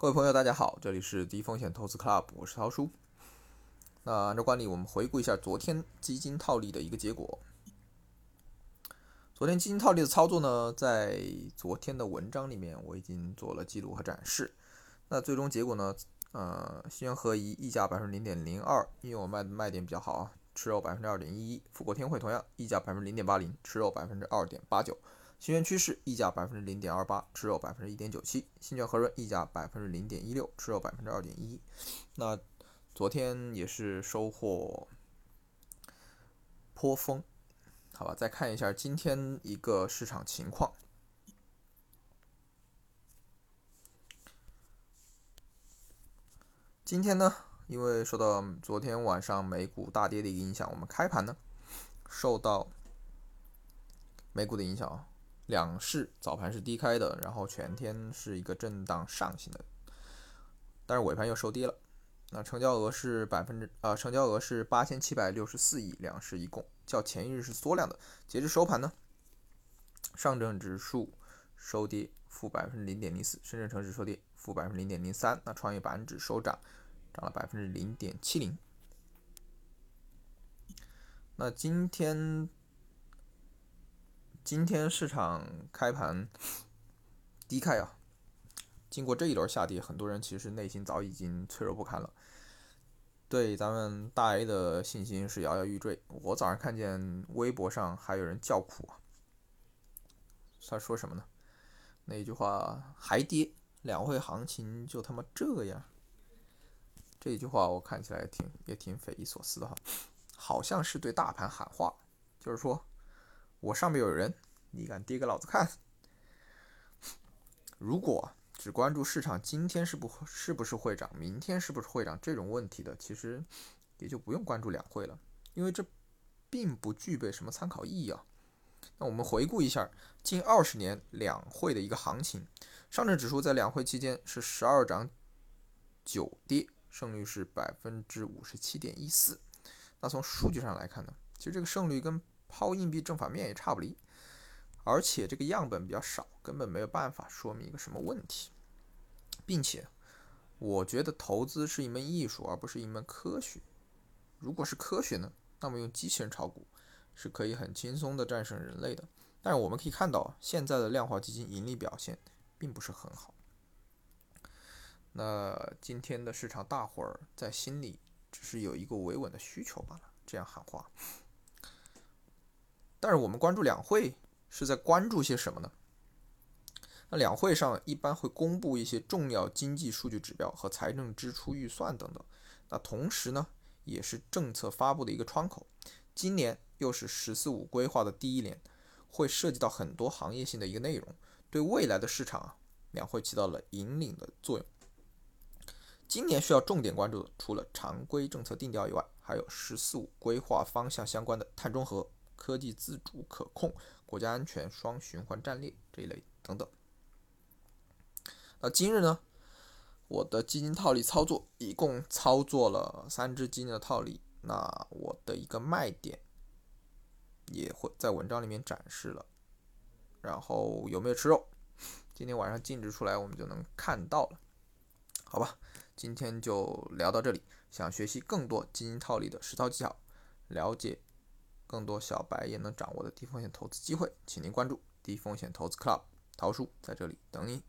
各位朋友，大家好，这里是低风险投资 Club，我是涛叔。那按照惯例，我们回顾一下昨天基金套利的一个结果。昨天基金套利的操作呢，在昨天的文章里面我已经做了记录和展示。那最终结果呢，呃，新源合一溢价百分之零点零二，因为我卖的卖点比较好啊，吃肉百分之二点一一。富国天惠同样溢价百分之零点八零，吃肉百分之二点八九。新源趋势溢价百分之零点二八，吃肉百分之一点九七；新泉和润溢价百分之零点一六，吃肉百分之二点一。那昨天也是收获颇丰，好吧？再看一下今天一个市场情况。今天呢，因为受到昨天晚上美股大跌的一个影响，我们开盘呢受到美股的影响啊。两市早盘是低开的，然后全天是一个震荡上行的，但是尾盘又收跌了。那成交额是百分之呃，成交额是八千七百六十四亿，两市一共较前一日是缩量的。截至收盘呢，上证指数收跌负百分之零点零四，深圳成指收跌负百分之零点零三，那创业板指收涨，涨了百分之零点七零。那今天。今天市场开盘低开啊，经过这一轮下跌，很多人其实内心早已经脆弱不堪了，对咱们大 A 的信心是摇摇欲坠。我早上看见微博上还有人叫苦，他说什么呢？那句话还跌，两会行情就他妈这样。这句话我看起来挺也挺匪夷所思的哈，好像是对大盘喊话，就是说。我上面有人，你敢跌给老子看？如果只关注市场今天是不是不是会涨，明天是不是会涨这种问题的，其实也就不用关注两会了，因为这并不具备什么参考意义啊。那我们回顾一下近二十年两会的一个行情，上证指数在两会期间是十二涨九跌，胜率是百分之五十七点一四。那从数据上来看呢，其实这个胜率跟抛硬币正反面也差不离，而且这个样本比较少，根本没有办法说明一个什么问题，并且我觉得投资是一门艺术，而不是一门科学。如果是科学呢，那么用机器人炒股是可以很轻松的战胜人类的。但是我们可以看到，现在的量化基金盈利表现并不是很好。那今天的市场大伙儿在心里只是有一个维稳的需求罢了，这样喊话。但是我们关注两会是在关注些什么呢？那两会上一般会公布一些重要经济数据指标和财政支出预算等等。那同时呢，也是政策发布的一个窗口。今年又是“十四五”规划的第一年，会涉及到很多行业性的一个内容，对未来的市场啊，两会起到了引领的作用。今年需要重点关注的，除了常规政策定调以外，还有“十四五”规划方向相关的碳中和。科技自主可控、国家安全双循环战略这一类等等。那今日呢，我的基金套利操作一共操作了三只基金的套利。那我的一个卖点也会在文章里面展示了。然后有没有吃肉？今天晚上净值出来，我们就能看到了。好吧，今天就聊到这里。想学习更多基金套利的实操技巧，了解。更多小白也能掌握的低风险投资机会，请您关注低风险投资 Club，桃叔在这里等你。